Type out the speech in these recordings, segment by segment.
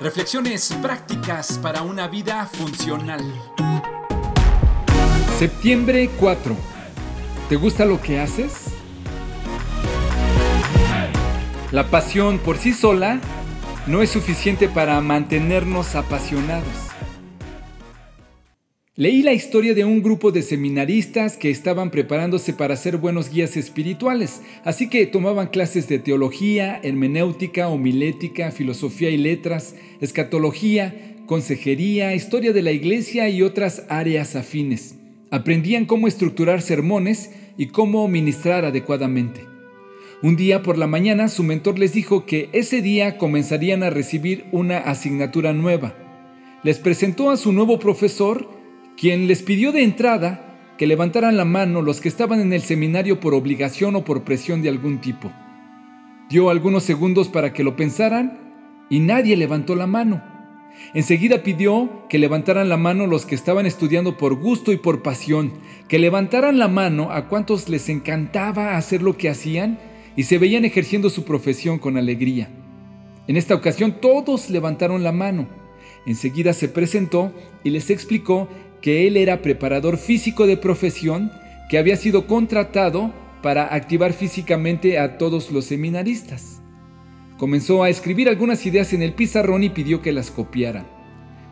Reflexiones prácticas para una vida funcional. Septiembre 4. ¿Te gusta lo que haces? La pasión por sí sola no es suficiente para mantenernos apasionados. Leí la historia de un grupo de seminaristas que estaban preparándose para ser buenos guías espirituales, así que tomaban clases de teología, hermenéutica, homilética, filosofía y letras, escatología, consejería, historia de la iglesia y otras áreas afines. Aprendían cómo estructurar sermones y cómo ministrar adecuadamente. Un día por la mañana su mentor les dijo que ese día comenzarían a recibir una asignatura nueva. Les presentó a su nuevo profesor quien les pidió de entrada que levantaran la mano los que estaban en el seminario por obligación o por presión de algún tipo. Dio algunos segundos para que lo pensaran y nadie levantó la mano. Enseguida pidió que levantaran la mano los que estaban estudiando por gusto y por pasión, que levantaran la mano a cuantos les encantaba hacer lo que hacían y se veían ejerciendo su profesión con alegría. En esta ocasión todos levantaron la mano. Enseguida se presentó y les explicó que él era preparador físico de profesión que había sido contratado para activar físicamente a todos los seminaristas. Comenzó a escribir algunas ideas en el pizarrón y pidió que las copiara.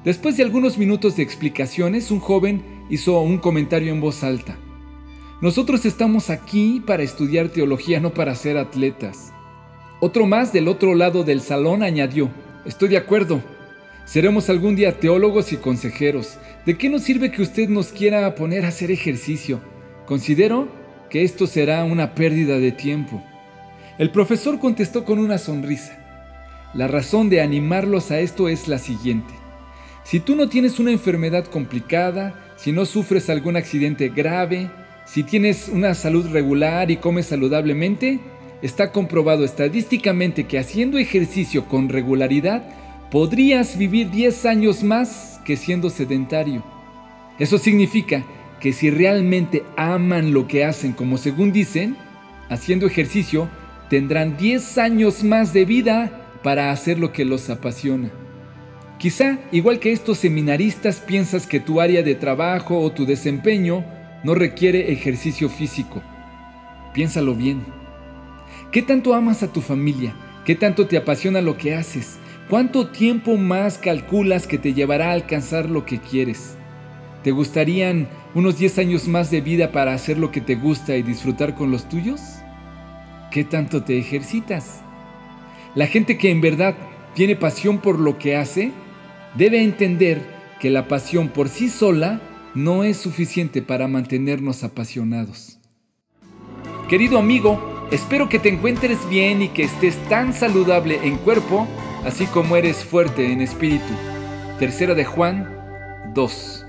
Después de algunos minutos de explicaciones, un joven hizo un comentario en voz alta. Nosotros estamos aquí para estudiar teología, no para ser atletas. Otro más del otro lado del salón añadió, estoy de acuerdo, Seremos algún día teólogos y consejeros. ¿De qué nos sirve que usted nos quiera poner a hacer ejercicio? Considero que esto será una pérdida de tiempo. El profesor contestó con una sonrisa. La razón de animarlos a esto es la siguiente. Si tú no tienes una enfermedad complicada, si no sufres algún accidente grave, si tienes una salud regular y comes saludablemente, está comprobado estadísticamente que haciendo ejercicio con regularidad podrías vivir 10 años más que siendo sedentario. Eso significa que si realmente aman lo que hacen como según dicen, haciendo ejercicio, tendrán 10 años más de vida para hacer lo que los apasiona. Quizá, igual que estos seminaristas, piensas que tu área de trabajo o tu desempeño no requiere ejercicio físico. Piénsalo bien. ¿Qué tanto amas a tu familia? ¿Qué tanto te apasiona lo que haces? ¿Cuánto tiempo más calculas que te llevará a alcanzar lo que quieres? ¿Te gustarían unos 10 años más de vida para hacer lo que te gusta y disfrutar con los tuyos? ¿Qué tanto te ejercitas? La gente que en verdad tiene pasión por lo que hace debe entender que la pasión por sí sola no es suficiente para mantenernos apasionados. Querido amigo, espero que te encuentres bien y que estés tan saludable en cuerpo así como eres fuerte en espíritu. Tercera de Juan 2.